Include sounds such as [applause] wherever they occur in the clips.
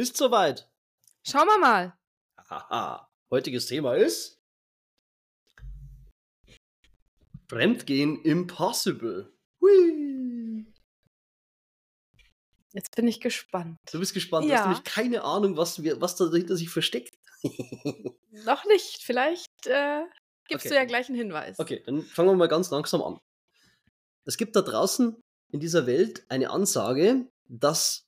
Bist soweit? Schauen wir mal. Haha. Heutiges Thema ist Fremdgehen impossible. Hui. Jetzt bin ich gespannt. Du bist gespannt. Du Ja. hast nämlich keine Ahnung, was, wir, was da dahinter sich versteckt. [laughs] Noch nicht. Vielleicht äh, gibst Okay. du ja gleich einen Hinweis. Okay, dann fangen wir mal ganz langsam an. Es gibt da draußen in dieser Welt eine Ansage, dass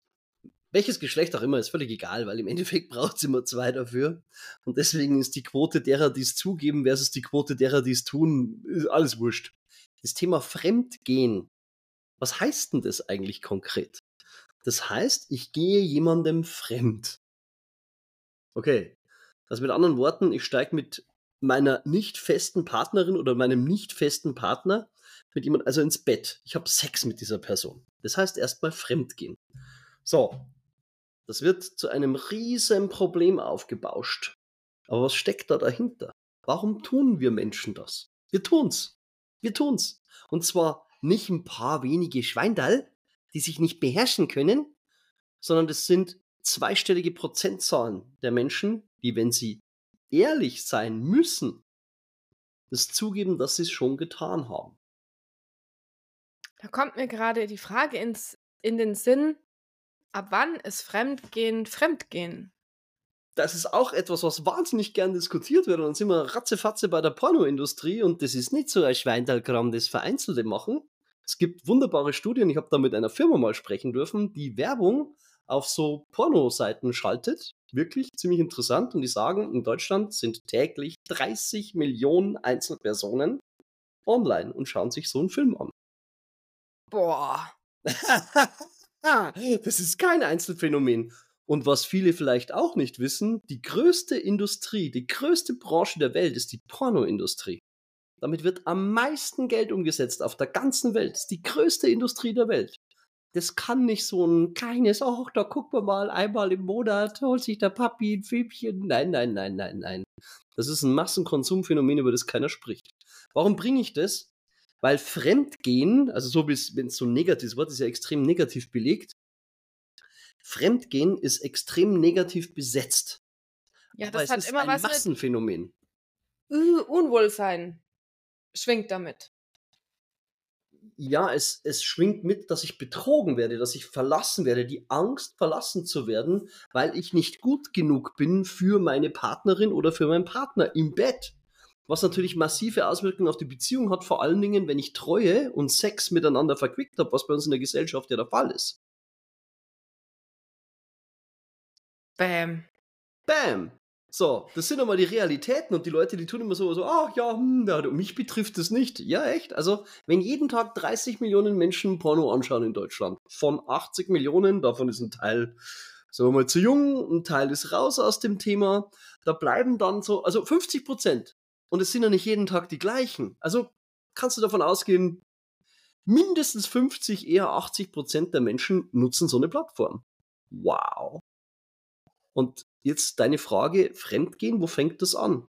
welches Geschlecht auch immer, ist völlig egal, weil im Endeffekt [laughs] braucht es immer zwei dafür. Und deswegen ist die Quote derer, die es zugeben, versus die Quote derer, die es tun, alles wurscht. Das Thema Fremdgehen. Was heißt denn das eigentlich konkret? Das heißt, ich gehe jemandem fremd. Okay. Also mit anderen Worten, ich steige mit meiner nicht festen Partnerin oder meinem nicht festen Partner mit jemand also ins Bett. Ich habe Sex mit dieser Person. Das heißt erstmal fremdgehen. So. Das wird zu einem riesen Problem aufgebauscht. Aber was steckt da dahinter? Warum tun wir Menschen das? Wir tun's. Wir tun's. Und zwar nicht ein paar wenige Schweindall, die sich nicht beherrschen können, sondern das sind zweistellige Prozentzahlen der Menschen, die, wenn sie ehrlich sein müssen, das zugeben, dass sie es schon getan haben. Da kommt mir gerade die Frage ins, in den Sinn, ab wann ist Fremdgehen Fremdgehen? Das ist auch etwas, was wahnsinnig gern diskutiert wird. Und dann sind wir ratzefatze bei der Pornoindustrie und das ist nicht so ein Schweindalkram, das Vereinzelte machen. Es gibt wunderbare Studien, ich habe da mit einer Firma mal sprechen dürfen, die Werbung auf so Pornoseiten schaltet. Wirklich ziemlich interessant. Und die sagen, in Deutschland sind täglich 30 Millionen Einzelpersonen online und schauen sich so einen Film an. Boah. [laughs] das ist kein Einzelfenomen. Und was viele vielleicht auch nicht wissen, die größte Industrie, die größte Branche der Welt ist die Pornoindustrie. Damit wird am meisten Geld umgesetzt auf der ganzen Welt. Das ist die größte Industrie der Welt. Das kann nicht so ein kleines, ach, da gucken wir mal einmal im Monat, holt sich der Papi ein Filmchen. Nein, nein, nein, nein, nein. Das ist ein Massenkonsumphänomen, über das keiner spricht. Warum bringe ich das? Weil Fremdgehen, also so wie es, wenn es so ein negatives Wort ist, ja extrem negativ belegt. Fremdgehen ist extrem negativ besetzt. Ja, Aber das es hat ist immer ein was mit Massenphänomen. äh, Unwohlsein. Schwingt damit. Ja, es, es schwingt mit, dass ich betrogen werde, dass ich verlassen werde, die Angst, verlassen zu werden, weil ich nicht gut genug bin für meine Partnerin oder für meinen Partner im Bett. Was natürlich massive Auswirkungen auf die Beziehung hat, vor allen Dingen, wenn ich Treue und Sex miteinander verquickt habe, was bei uns in der Gesellschaft ja der Fall ist. Bäm. Bam! So, das sind einmal die Realitäten und die Leute, die tun immer so, so ach ja, hm, ja, mich betrifft es nicht. Ja, echt? Also, wenn jeden Tag 30 Millionen Menschen Porno anschauen in Deutschland, von 80 Millionen, davon ist ein Teil, sagen wir mal, zu jung, ein Teil ist raus aus dem Thema, da bleiben dann so, also 50 Prozent. Und es sind ja nicht jeden Tag die gleichen. Also, kannst du davon ausgehen, mindestens 50, eher 80 Prozent der Menschen nutzen so eine Plattform. Wow. Und jetzt deine Frage, Fremdgehen, wo fängt das an?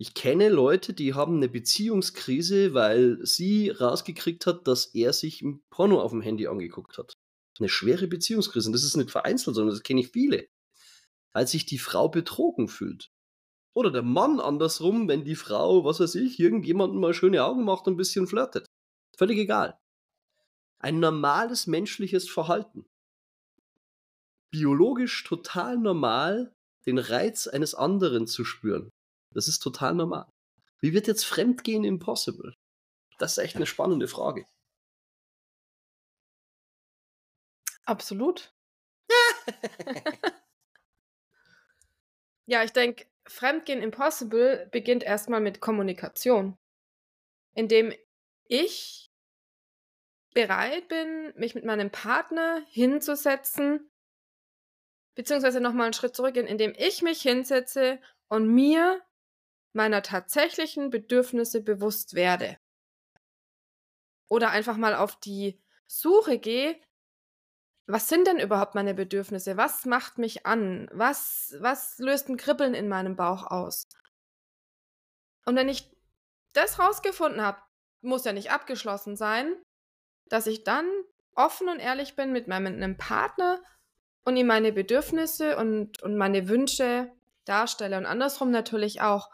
Ich kenne Leute, die haben eine Beziehungskrise, weil sie rausgekriegt hat, dass er sich ein Porno auf dem Handy angeguckt hat. Eine schwere Beziehungskrise. Und das ist nicht vereinzelt, sondern das kenne ich viele. Weil sich die Frau betrogen fühlt. Oder der Mann andersrum, wenn die Frau, was weiß ich, irgendjemandem mal schöne Augen macht und ein bisschen flirtet. Völlig egal. Ein normales menschliches Verhalten biologisch total normal, den Reiz eines anderen zu spüren. Das ist total normal. Wie wird jetzt Fremdgehen impossible? Das ist echt eine spannende Frage. Absolut. [laughs] ja, ich denke, Fremdgehen Impossible beginnt erstmal mit Kommunikation. Indem ich bereit bin, mich mit meinem Partner hinzusetzen, beziehungsweise nochmal einen Schritt zurückgehen, indem ich mich hinsetze und mir meiner tatsächlichen Bedürfnisse bewusst werde. Oder einfach mal auf die Suche gehe, was sind denn überhaupt meine Bedürfnisse? Was macht mich an? Was, was löst ein Kribbeln in meinem Bauch aus? Und wenn ich das rausgefunden habe, muss ja nicht abgeschlossen sein, dass ich dann offen und ehrlich bin mit meinem Partner und ihm meine Bedürfnisse und, und meine Wünsche darstelle und andersrum natürlich auch.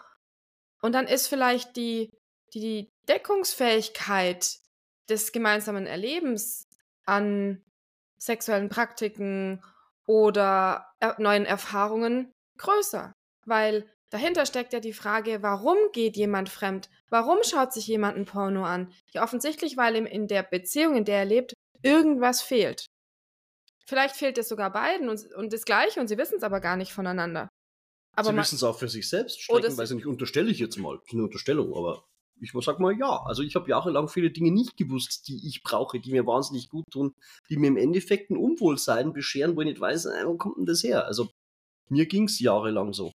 Und dann ist vielleicht die, die Deckungsfähigkeit des gemeinsamen Erlebens an sexuellen Praktiken oder neuen Erfahrungen größer, weil dahinter steckt ja die Frage, warum geht jemand fremd? Warum schaut sich jemand ein Porno an? Ja, offensichtlich, weil ihm in der Beziehung, in der er lebt, irgendwas fehlt. Vielleicht fehlt es sogar beiden und, und das Gleiche und sie wissen es aber gar nicht voneinander. Aber sie wissen es auch für sich selbst streckenweise nicht, unterstelle ich jetzt mal. Eine Unterstellung, aber ich sag mal ja. Also ich habe jahrelang viele Dinge nicht gewusst, die ich brauche, die mir wahnsinnig gut tun, die mir im Endeffekt ein Unwohlsein bescheren, wo ich nicht weiß, äh, wo kommt denn das her? Also mir ging es jahrelang so.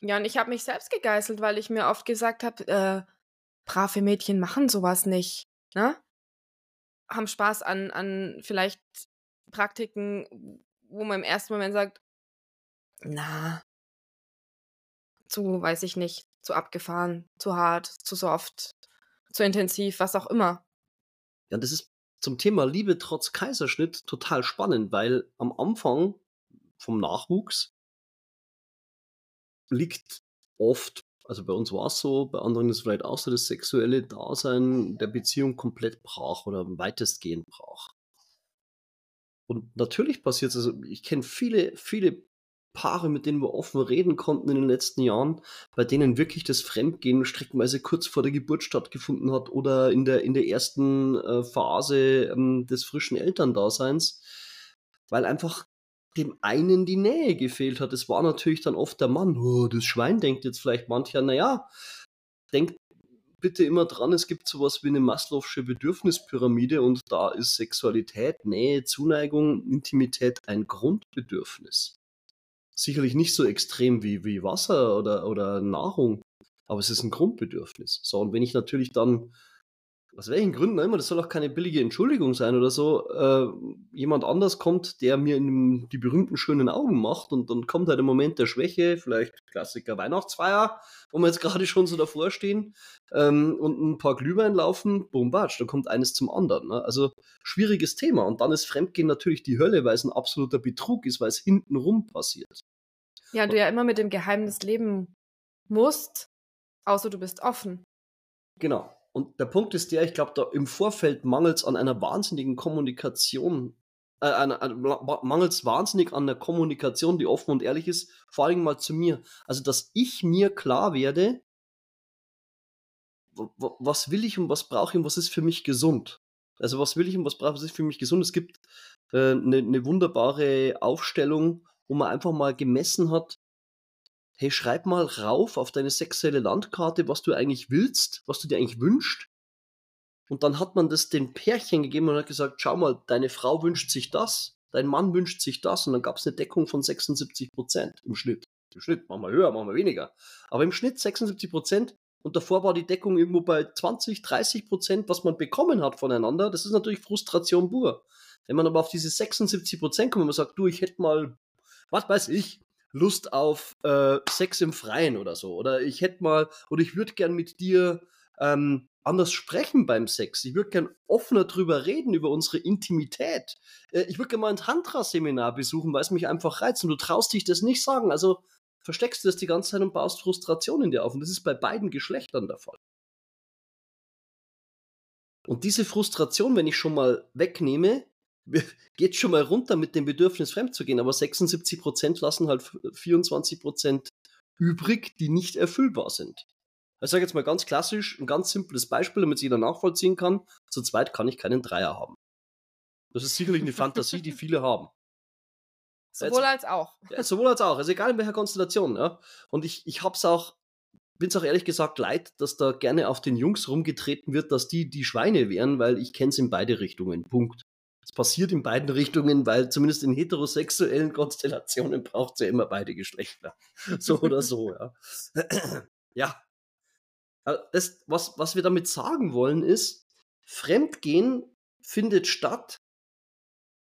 Ja, und ich habe mich selbst gegeißelt, weil ich mir oft gesagt habe, äh, brave Mädchen machen sowas nicht. Ne? Haben Spaß an, an vielleicht Praktiken, wo man im ersten Moment sagt, na, zu, weiß ich nicht, zu abgefahren, zu hart, zu soft, zu intensiv, was auch immer. Ja, das ist zum Thema Liebe trotz Kaiserschnitt total spannend, weil am Anfang vom Nachwuchs liegt oft, also bei uns war es so, bei anderen ist es vielleicht auch so, das sexuelle Dasein der Beziehung komplett brach oder weitestgehend brach. Und natürlich passiert es, also ich kenne viele, viele Paare, mit denen wir offen reden konnten in den letzten Jahren, bei denen wirklich das Fremdgehen streckenweise kurz vor der Geburt stattgefunden hat oder in der, in der ersten äh, Phase ähm, des frischen Elterndaseins, weil einfach dem einen die Nähe gefehlt hat. Es war natürlich dann oft der Mann, oh, das Schwein denkt jetzt vielleicht mancher, naja, denkt bitte immer dran, es gibt sowas wie eine Maslow'sche Bedürfnispyramide und da ist Sexualität, Nähe, Zuneigung, Intimität ein Grundbedürfnis sicherlich nicht so extrem wie, wie Wasser oder, oder Nahrung, aber es ist ein Grundbedürfnis. So, und wenn ich natürlich dann, aus welchen Gründen immer, das soll auch keine billige Entschuldigung sein oder so, äh, jemand anders kommt, der mir in die berühmten schönen Augen macht und dann kommt halt ein Moment der Schwäche, vielleicht Klassiker Weihnachtsfeier, wo wir jetzt gerade schon so davor stehen, ähm, und ein paar Glühwein laufen, boom, batsch, da kommt eines zum anderen. Ne? Also schwieriges Thema. Und dann ist Fremdgehen natürlich die Hölle, weil es ein absoluter Betrug ist, weil es hintenrum passiert. Ja, du ja immer mit dem Geheimnis leben musst, außer du bist offen. Genau. Und der Punkt ist der, ich glaube, da im Vorfeld mangelt es an einer wahnsinnigen Kommunikation, äh, einer, mangelt es wahnsinnig an der Kommunikation, die offen und ehrlich ist, vor allem mal zu mir. Also, dass ich mir klar werde, was will ich und was brauche ich und was ist für mich gesund. Also, was will ich und was brauche ich, was ist für mich gesund. Es gibt eine äh, ne, ne wunderbare Aufstellung, wo man einfach mal gemessen hat, hey, schreib mal rauf auf deine sexuelle Landkarte, was du eigentlich willst, was du dir eigentlich wünschst. Und dann hat man das den Pärchen gegeben und hat gesagt, schau mal, deine Frau wünscht sich das, dein Mann wünscht sich das und dann gab es eine Deckung von 76 Prozent im Schnitt. Im Schnitt, machen wir höher, machen wir weniger. Aber im Schnitt 76 Prozent und davor war die Deckung irgendwo bei 20, 30 Prozent, was man bekommen hat voneinander. Das ist natürlich Frustration pur. Wenn man aber auf diese 76 Prozent kommt und man sagt, du, ich hätte mal was weiß ich, Lust auf äh, Sex im Freien oder so. Oder ich hätte mal, oder ich würde gern mit dir ähm, anders sprechen beim Sex. Ich würde gern offener drüber reden, über unsere Intimität. Äh, ich würde gerne mal ein Tantra-Seminar besuchen, weil es mich einfach reizt. Und du traust dich das nicht sagen. Also versteckst du das die ganze Zeit und baust Frustration in dir auf. Und das ist bei beiden Geschlechtern der Fall. Und diese Frustration, wenn ich schon mal wegnehme, [laughs] geht schon mal runter mit dem Bedürfnis fremd zu gehen, aber 76 Prozent lassen halt 24 Prozent übrig, die nicht erfüllbar sind. Ich sage jetzt mal ganz klassisch, ein ganz simples Beispiel, damit es jeder nachvollziehen kann. Zu zweit kann ich keinen Dreier haben. Das ist sicherlich eine Fantasie, die viele haben. Sowohl als auch. Ja, sowohl als auch. Also egal in welcher Konstellation. Ja. Und ich, ich hab's auch, bin es auch ehrlich gesagt leid, dass da gerne auf den Jungs rumgetreten wird, dass die die Schweine wären, weil ich kenne es in beide Richtungen. Punkt. Es passiert in beiden Richtungen, weil zumindest in heterosexuellen Konstellationen [laughs] braucht es ja immer beide Geschlechter. [laughs] So oder so, ja. [clears throat] ja. Das, was, was wir damit sagen wollen, ist, Fremdgehen findet statt,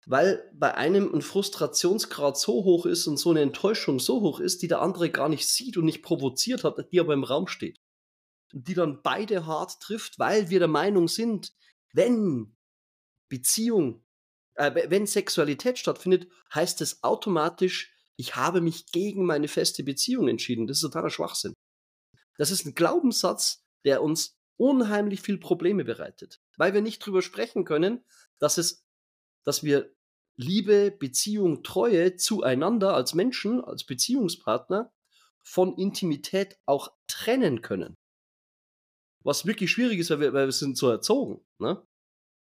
weil bei einem ein Frustrationsgrad so hoch ist und so eine Enttäuschung so hoch ist, die der andere gar nicht sieht und nicht provoziert hat, die aber im Raum steht. Und die dann beide hart trifft, weil wir der Meinung sind, wenn Beziehung äh, wenn Sexualität stattfindet, heißt es automatisch, ich habe mich gegen meine feste Beziehung entschieden. Das ist totaler Schwachsinn. Das ist ein Glaubenssatz, der uns unheimlich viel Probleme bereitet, weil wir nicht drüber sprechen können, dass es, dass wir Liebe, Beziehung, Treue zueinander als Menschen, als Beziehungspartner von Intimität auch trennen können. Was wirklich schwierig ist, weil wir, weil wir sind so erzogen. Ne?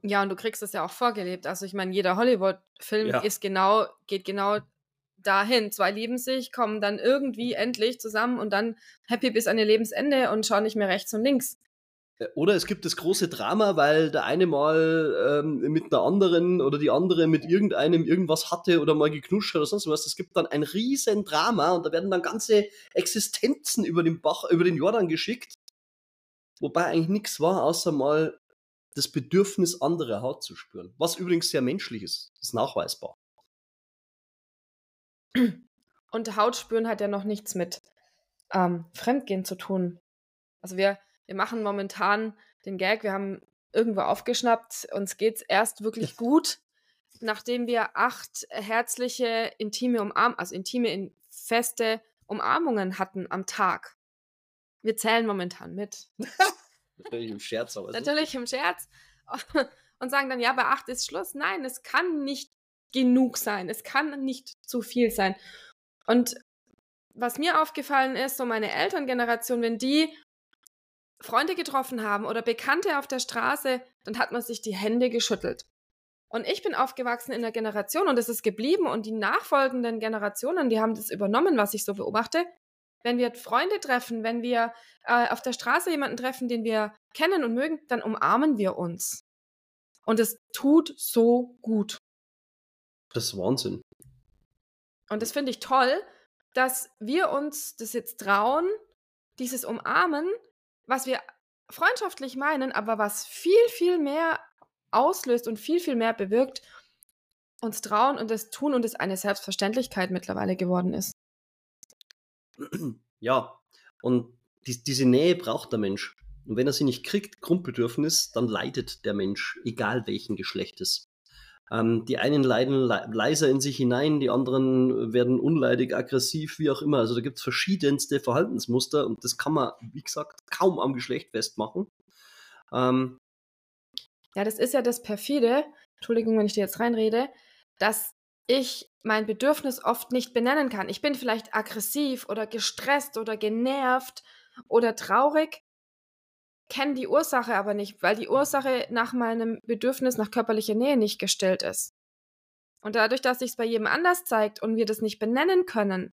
Ja, und du kriegst das ja auch vorgelebt. Also ich meine, jeder Hollywood-Film ja. ist genau, geht genau dahin. Zwei lieben sich, kommen dann irgendwie endlich zusammen und dann happy bis an ihr Lebensende und schauen nicht mehr rechts und links. Äh, oder es gibt das große Drama, weil der eine mal ähm, mit einer anderen oder die andere mit irgendeinem irgendwas hatte oder mal geknuscht oder sonst was. Es gibt dann ein riesen Drama und da werden dann ganze Existenzen über den Bach, über den Jordan geschickt. Wobei eigentlich nichts war, außer mal das Bedürfnis, andere Haut zu spüren. Was übrigens sehr menschlich ist. Ist nachweisbar. Und Haut spüren hat ja noch nichts mit ähm, Fremdgehen zu tun. Also wir wir machen momentan den Gag, wir haben irgendwo aufgeschnappt, uns geht es erst wirklich gut, nachdem wir acht herzliche, intime Umarmungen, also intime, in feste Umarmungen hatten am Tag. Wir zählen momentan mit. [laughs] Natürlich im Scherz, aber. Natürlich im Scherz. [laughs] Und sagen dann, ja, bei acht ist Schluss. Nein, es kann nicht genug sein. Es kann nicht zu viel sein. Und was mir aufgefallen ist, so meine Elterngeneration, wenn die Freunde getroffen haben oder Bekannte auf der Straße, dann hat man sich die Hände geschüttelt. Und ich bin aufgewachsen in der Generation und es ist geblieben und die nachfolgenden Generationen, die haben das übernommen, was ich so beobachte. Wenn wir Freunde treffen, wenn wir äh, auf der Straße jemanden treffen, den wir kennen und mögen, dann umarmen wir uns. Und es tut so gut. Das ist Wahnsinn. Und das finde ich toll, dass wir uns das jetzt trauen, dieses Umarmen was wir freundschaftlich meinen, aber was viel, viel mehr auslöst und viel, viel mehr bewirkt, uns trauen und es tun und es eine Selbstverständlichkeit mittlerweile geworden ist. Ja, und die, diese Nähe braucht der Mensch. Und wenn er sie nicht kriegt, Grundbedürfnis, dann leidet der Mensch, egal welchen Geschlechtes. Ähm, die einen leiden le leiser in sich hinein, die anderen werden unleidig, aggressiv, wie auch immer. Also da gibt es verschiedenste Verhaltensmuster und das kann man, wie gesagt, kaum am Geschlecht festmachen. Ähm, ja, das ist ja das perfide, Entschuldigung, wenn ich dir jetzt reinrede, dass ich mein Bedürfnis oft nicht benennen kann. Ich bin vielleicht aggressiv oder gestresst oder genervt oder traurig kenne die Ursache aber nicht, weil die Ursache nach meinem Bedürfnis nach körperlicher Nähe nicht gestellt ist. Und dadurch, dass sich es bei jedem anders zeigt und wir das nicht benennen können,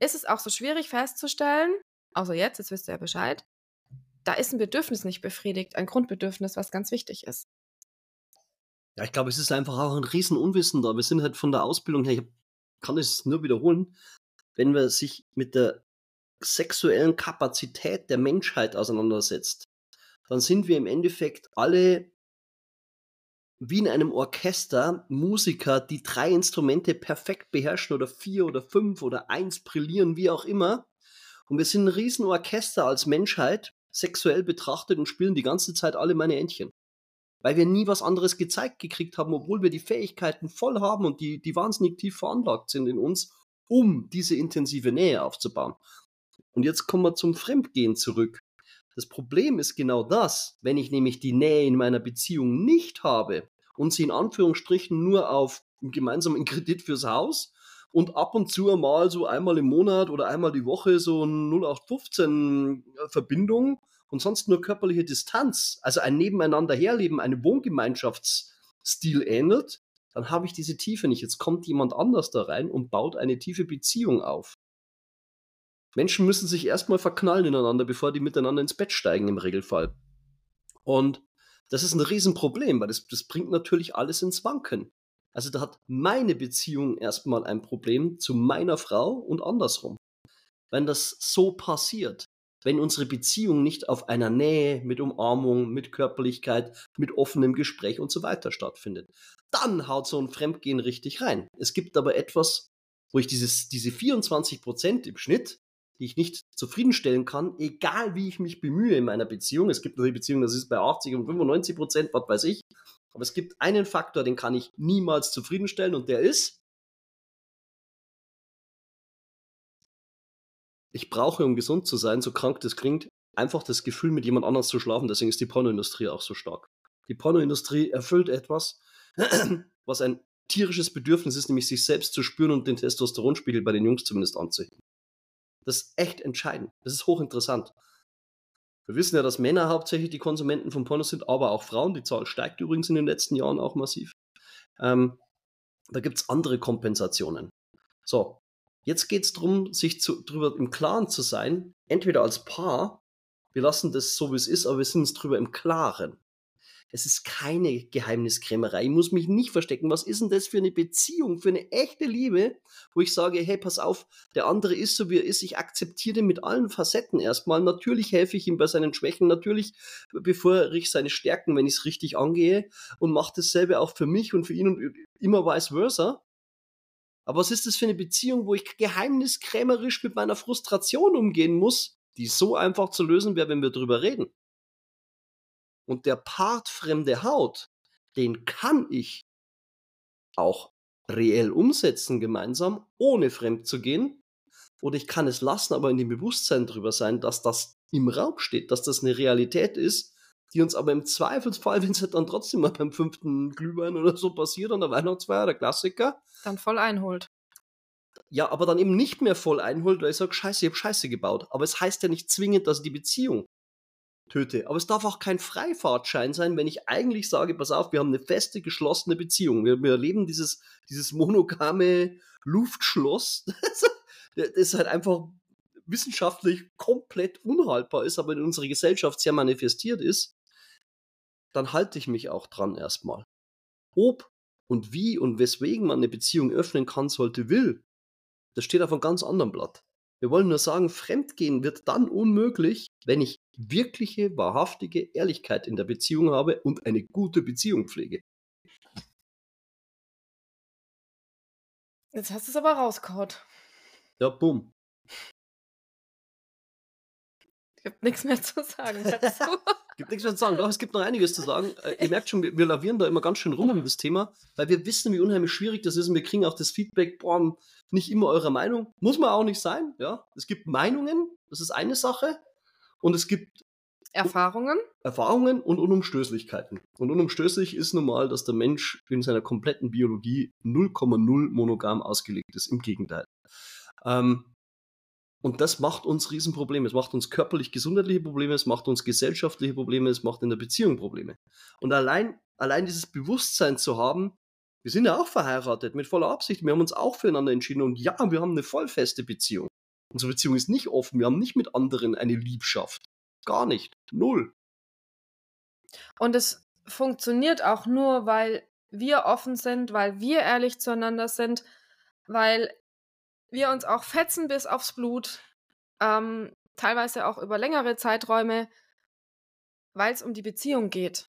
ist es auch so schwierig festzustellen, außer jetzt, jetzt wisst ihr ja Bescheid, da ist ein Bedürfnis nicht befriedigt, ein Grundbedürfnis, was ganz wichtig ist. Ja, ich glaube, es ist einfach auch ein Riesenunwissen da. Wir sind halt von der Ausbildung her, ich kann es nur wiederholen, wenn man sich mit der sexuellen Kapazität der Menschheit auseinandersetzt, dann sind wir im Endeffekt alle wie in einem Orchester Musiker, die drei Instrumente perfekt beherrschen oder vier oder fünf oder eins brillieren, wie auch immer. Und wir sind ein Riesenorchester als Menschheit, sexuell betrachtet und spielen die ganze Zeit alle meine Entchen. Weil wir nie was anderes gezeigt gekriegt haben, obwohl wir die Fähigkeiten voll haben und die, die wahnsinnig tief veranlagt sind in uns, um diese intensive Nähe aufzubauen. Und jetzt kommen wir zum Fremdgehen zurück. Das Problem ist genau das, wenn ich nämlich die Nähe in meiner Beziehung nicht habe und sie in Anführungsstrichen nur auf einen gemeinsamen [laughs] Kredit fürs Haus und ab und zu mal so einmal im Monat oder einmal die Woche so eine 0815 äh, Verbindung und sonst nur körperliche Distanz, also ein Nebeneinander herleben, eine Wohngemeinschaftsstil ähnelt, dann habe ich diese Tiefe nicht. Jetzt kommt jemand anders da rein und baut eine tiefe Beziehung auf. Menschen müssen sich erstmal verknallen ineinander, bevor die miteinander ins Bett steigen im Regelfall. Und das ist ein Riesenproblem, weil das, das bringt natürlich alles ins Wanken. Also da hat meine Beziehung erstmal ein Problem zu meiner Frau und andersrum. Wenn das so passiert, wenn unsere Beziehung nicht auf einer Nähe, mit Umarmung, mit Körperlichkeit, mit offenem Gespräch und so weiter stattfindet, dann haut so ein Fremdgehen richtig rein. Es gibt aber etwas, wo ich dieses, diese 24 Prozent im Schnitt, die ich nicht zufriedenstellen kann, egal wie ich mich bemühe in meiner Beziehung. Es gibt natürlich Beziehungen, das ist bei 80 und 95 Prozent, was weiß ich. Aber es gibt einen Faktor, den kann ich niemals zufriedenstellen und der ist, ich brauche, um gesund zu sein, so krank das klingt, einfach das Gefühl, mit jemand anders zu schlafen. Deswegen ist die Pornoindustrie auch so stark. Die Pornoindustrie erfüllt etwas, [clears throat] was ein tierisches Bedürfnis ist, nämlich sich selbst zu spüren und den Testosteronspiegel bei den Jungs zumindest anzuheben. Das ist echt entscheidend. Das ist hochinteressant. Wir wissen ja, dass Männer hauptsächlich die Konsumenten von Pornos sind, aber auch Frauen. Die Zahl steigt übrigens in den letzten Jahren auch massiv. Ähm, da gibt es andere Kompensationen. So, jetzt geht es darum, sich darüber im Klaren zu sein, entweder als Paar, wir lassen das so, wie es ist, aber wir sind uns darüber im Klaren. Es ist keine Geheimniskrämerei. Ich muss mich nicht verstecken. Was ist denn das für eine Beziehung, für eine echte Liebe, wo ich sage, hey, pass auf, der andere ist so, wie er ist. Ich akzeptiere den mit allen Facetten erstmal. Natürlich helfe ich ihm bei seinen Schwächen. Natürlich befeuere ich seine Stärken, wenn ich es richtig angehe und mache dasselbe auch für mich und für ihn und immer vice versa. Aber was ist das für eine Beziehung, wo ich geheimniskrämerisch mit meiner Frustration umgehen muss, die so einfach zu lösen wäre, wenn wir drüber reden? Und der Part fremde Haut, den kann ich auch reell umsetzen gemeinsam, ohne fremd zu gehen. Oder ich kann es lassen, aber in dem Bewusstsein drüber sein, dass das im Raum steht, dass das eine Realität ist, die uns aber im Zweifelsfall, [laughs] wenn es halt dann trotzdem mal beim fünften Glühwein oder so passiert, an der Weihnachtsfeier, der Klassiker. Dann voll einholt. Ja, aber dann eben nicht mehr voll einholt, weil ich sage, scheiße, ich habe Scheiße gebaut. Aber es heißt ja nicht zwingend, dass die Beziehung töte. Aber es darf auch kein Freifahrtschein sein, wenn ich eigentlich sage, pass auf, wir haben eine feste, geschlossene Beziehung. Wir, wir erleben dieses, dieses monogame Luftschloss, [laughs] das halt einfach wissenschaftlich komplett unhaltbar ist, aber in unserer Gesellschaft sehr manifestiert ist, dann halte ich mich auch dran erstmal. Ob und wie und weswegen man eine Beziehung öffnen kann, sollte, will, das steht auf einem ganz anderen Blatt. Wir wollen nur sagen, Fremdgehen wird dann unmöglich, wenn ich wirkliche, wahrhaftige Ehrlichkeit in der Beziehung habe und eine gute Beziehung pflege. Jetzt hast du es aber rausgehaut. Ja, bumm. Ich habe nichts mehr zu sagen [laughs] dazu. gibt nichts mehr zu sagen. Doch, es gibt noch einiges zu sagen. Äh, ihr merkt schon, wir, wir lavieren da immer ganz schön rum um das Thema, weil wir wissen, wie unheimlich schwierig das ist und wir kriegen auch das Feedback, boah, nicht immer eurer Meinung. Muss man auch nicht sein, ja. Es gibt Meinungen, das ist eine Sache. Und es gibt Erfahrungen. Erfahrungen und Unumstößlichkeiten. Und unumstößlich ist normal, dass der Mensch in seiner kompletten Biologie 0,0 monogam ausgelegt ist. Im Gegenteil. Ähm, und das macht uns Riesenprobleme. Es macht uns körperlich gesundheitliche Probleme, es macht uns gesellschaftliche Probleme, es macht in der Beziehung Probleme. Und allein, allein dieses Bewusstsein zu haben, wir sind ja auch verheiratet mit voller Absicht, wir haben uns auch füreinander entschieden und ja, wir haben eine vollfeste Beziehung. Unsere Beziehung ist nicht offen, wir haben nicht mit anderen eine Liebschaft. Gar nicht. Null. Und es funktioniert auch nur, weil wir offen sind, weil wir ehrlich zueinander sind, weil wir uns auch fetzen bis aufs Blut, ähm, teilweise auch über längere Zeiträume, weil es um die Beziehung geht.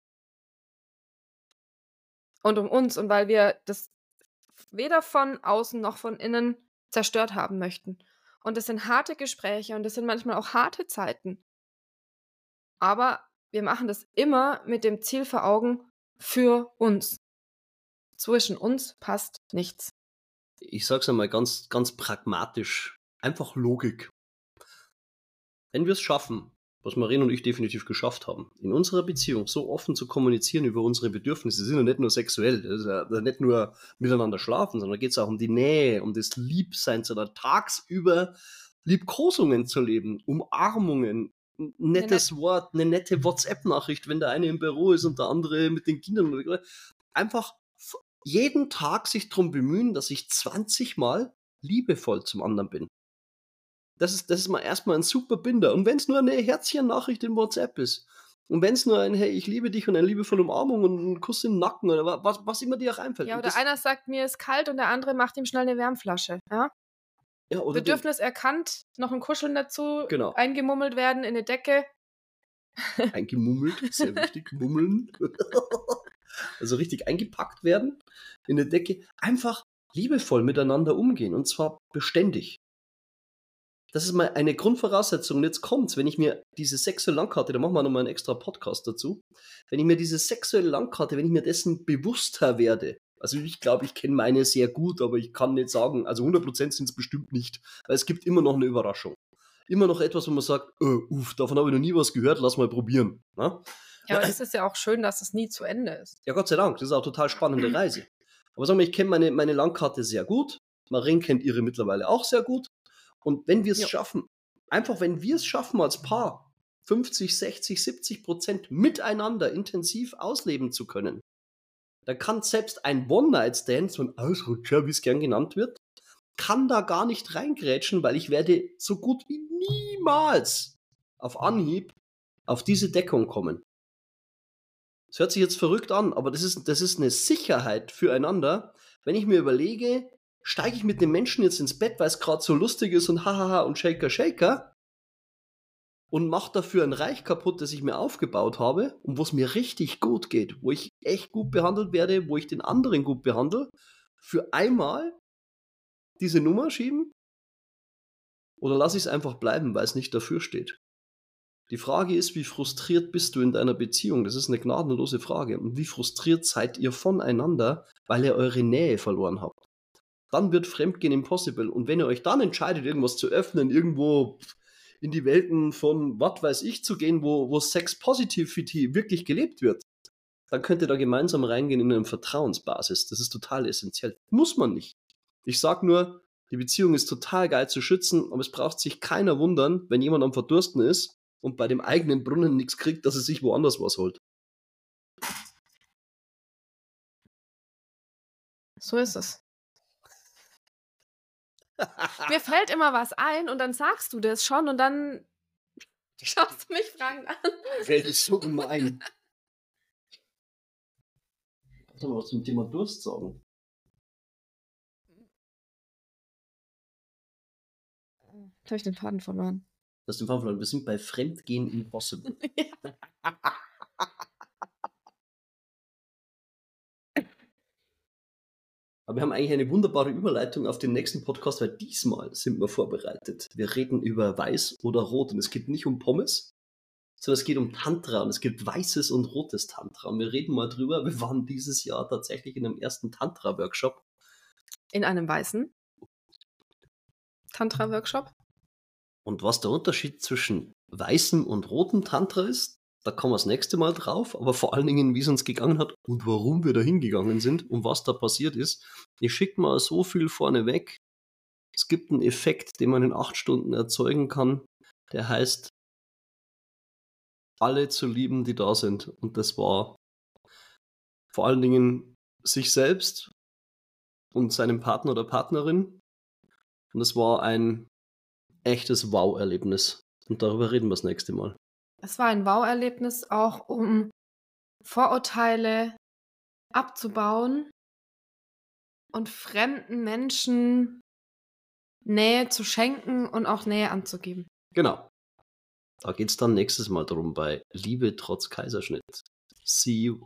Und um uns und weil wir das weder von außen noch von innen zerstört haben möchten. Und es sind harte Gespräche und es sind manchmal auch harte Zeiten. Aber wir machen das immer mit dem Ziel vor Augen für uns. Zwischen uns passt nichts ich sag's einmal ganz, ganz pragmatisch, einfach Logik. Wenn wir es schaffen, was Marien und ich definitiv geschafft haben, in unserer Beziehung so offen zu kommunizieren über unsere Bedürfnisse, sind ja nicht nur sexuell, das ist ja nicht nur miteinander schlafen, sondern geht es auch um die Nähe, um das Liebsein, sondern tagsüber Liebkosungen zu leben, Umarmungen, ein nettes eine Wort, eine nette WhatsApp-Nachricht, wenn der eine im Büro ist und der andere mit den Kindern. Einfach jeden Tag sich darum bemühen, dass ich 20 Mal liebevoll zum anderen bin. Das ist, das ist mal erstmal ein super Binder. Und wenn es nur eine Herzchen-Nachricht in WhatsApp ist, und wenn es nur ein Hey, ich liebe dich und eine liebevolle Umarmung und ein Kuss im Nacken oder was, was immer dir auch einfällt. Ja, oder einer sagt, mir ist kalt und der andere macht ihm schnell eine Wärmflasche. Ja? Ja, Bedürfnis den, erkannt, noch ein Kuscheln dazu, genau. eingemummelt werden in eine Decke. Eingemummelt, sehr wichtig, mummeln. [laughs] also richtig eingepackt werden in der Decke, einfach liebevoll miteinander umgehen und zwar beständig. das ist mal eine Grundvoraussetzung. Und jetzt kommt's, wenn ich mir diese sexuelle Landkarte, da machen wir nochmal einen extra Podcast dazu, wenn ich mir diese sexuelle Landkarte, wenn ich mir dessen bewusster werde, also ich glaube, ich kenne meine sehr gut, aber ich kann nicht sagen, also 100% sind es bestimmt nicht, weil es gibt immer noch eine Überraschung. Immer noch etwas, wo man sagt, oh, uff, davon habe ich noch nie was gehört, lass mal probieren. Na? Ja, aber es ist ja auch schön, dass es nie zu Ende ist. Ja, Gott sei Dank, das ist auch total spannende [clears throat] Reise. Aber sagen wir, ich kenne meine, meine Landkarte sehr gut. Marin kennt ihre mittlerweile auch sehr gut. Und wenn wir es ja. schaffen, einfach wenn wir es schaffen als Paar, 50, 60, 70 Prozent miteinander intensiv ausleben zu können, dann kann selbst ein One-Night-Stand, so ein Ausrutscher, wie es gern genannt wird, kann da gar nicht reingrätschen, weil ich werde so gut wie niemals auf Anhieb auf diese Deckung kommen. Das hört sich jetzt verrückt an, aber das ist, das ist eine Sicherheit füreinander. Wenn ich mir überlege, steige ich mit dem Menschen jetzt ins Bett, weil es gerade so lustig ist und hahaha und shaker shaker und mache dafür ein Reich kaputt, das ich mir aufgebaut habe und wo es mir richtig gut geht, wo ich echt gut behandelt werde, wo ich den anderen gut behandle, für einmal diese Nummer schieben? Oder lasse ich es einfach bleiben, weil es nicht dafür steht? Die Frage ist, wie frustriert bist du in deiner Beziehung? Das ist eine gnadenlose Frage. Und wie frustriert seid ihr voneinander, weil ihr eure Nähe verloren habt? Dann wird Fremdgehen impossible. Und wenn ihr euch dann entscheidet, irgendwas zu öffnen, irgendwo in die Welten von was weiß ich zu gehen, wo, wo Sex Positivity wirklich gelebt wird, dann könnt ihr da gemeinsam reingehen in eine Vertrauensbasis. Das ist total essentiell. Muss man nicht. Ich sag nur, die Beziehung ist total geil zu schützen, aber es braucht sich keiner wundern, wenn jemand am Verdursten ist und bei dem eigenen Brunnen nichts kriegt, dass er sich woanders was holt. So ist es. [laughs] Mir fällt immer was ein und dann sagst du das schon und dann schaust du mich fragend an. Fällt ist so gemein. Was soll man was zum Thema Durst sagen? Jetzt habe ich den Faden verloren. Das ist Faden Wir sind bei Fremdgehen Impossible. [laughs] Aber wir haben eigentlich eine wunderbare Überleitung auf den nächsten Podcast, weil diesmal sind wir vorbereitet. Wir reden über Weiß oder Rot und es geht nicht um Pommes, sondern es geht um Tantra und es gibt weißes und rotes Tantra. Und wir reden mal drüber. Wir waren dieses Jahr tatsächlich in einem ersten Tantra-Workshop. In einem weißen Tantra-Workshop? Und was der Unterschied zwischen weißem und rotem Tantra ist, da kommen wir das nächste Mal drauf, aber vor allen Dingen, wie es uns gegangen hat und warum wir da hingegangen sind und was da passiert ist. Ich schicke mal so viel vorne weg. Es gibt einen Effekt, den man in acht Stunden erzeugen kann, der heißt, alle zu lieben, die da sind. Und das war vor allen Dingen sich selbst und seinem Partner oder Partnerin. Und es war ein echtes Wow-Erlebnis. Und darüber reden wir das nächste Mal. Es war ein Wow-Erlebnis auch, um Vorurteile abzubauen und fremden Menschen Nähe zu schenken und auch Nähe anzugeben. Genau. Da geht es dann nächstes Mal darum bei Liebe trotz Kaiserschnitt. See you.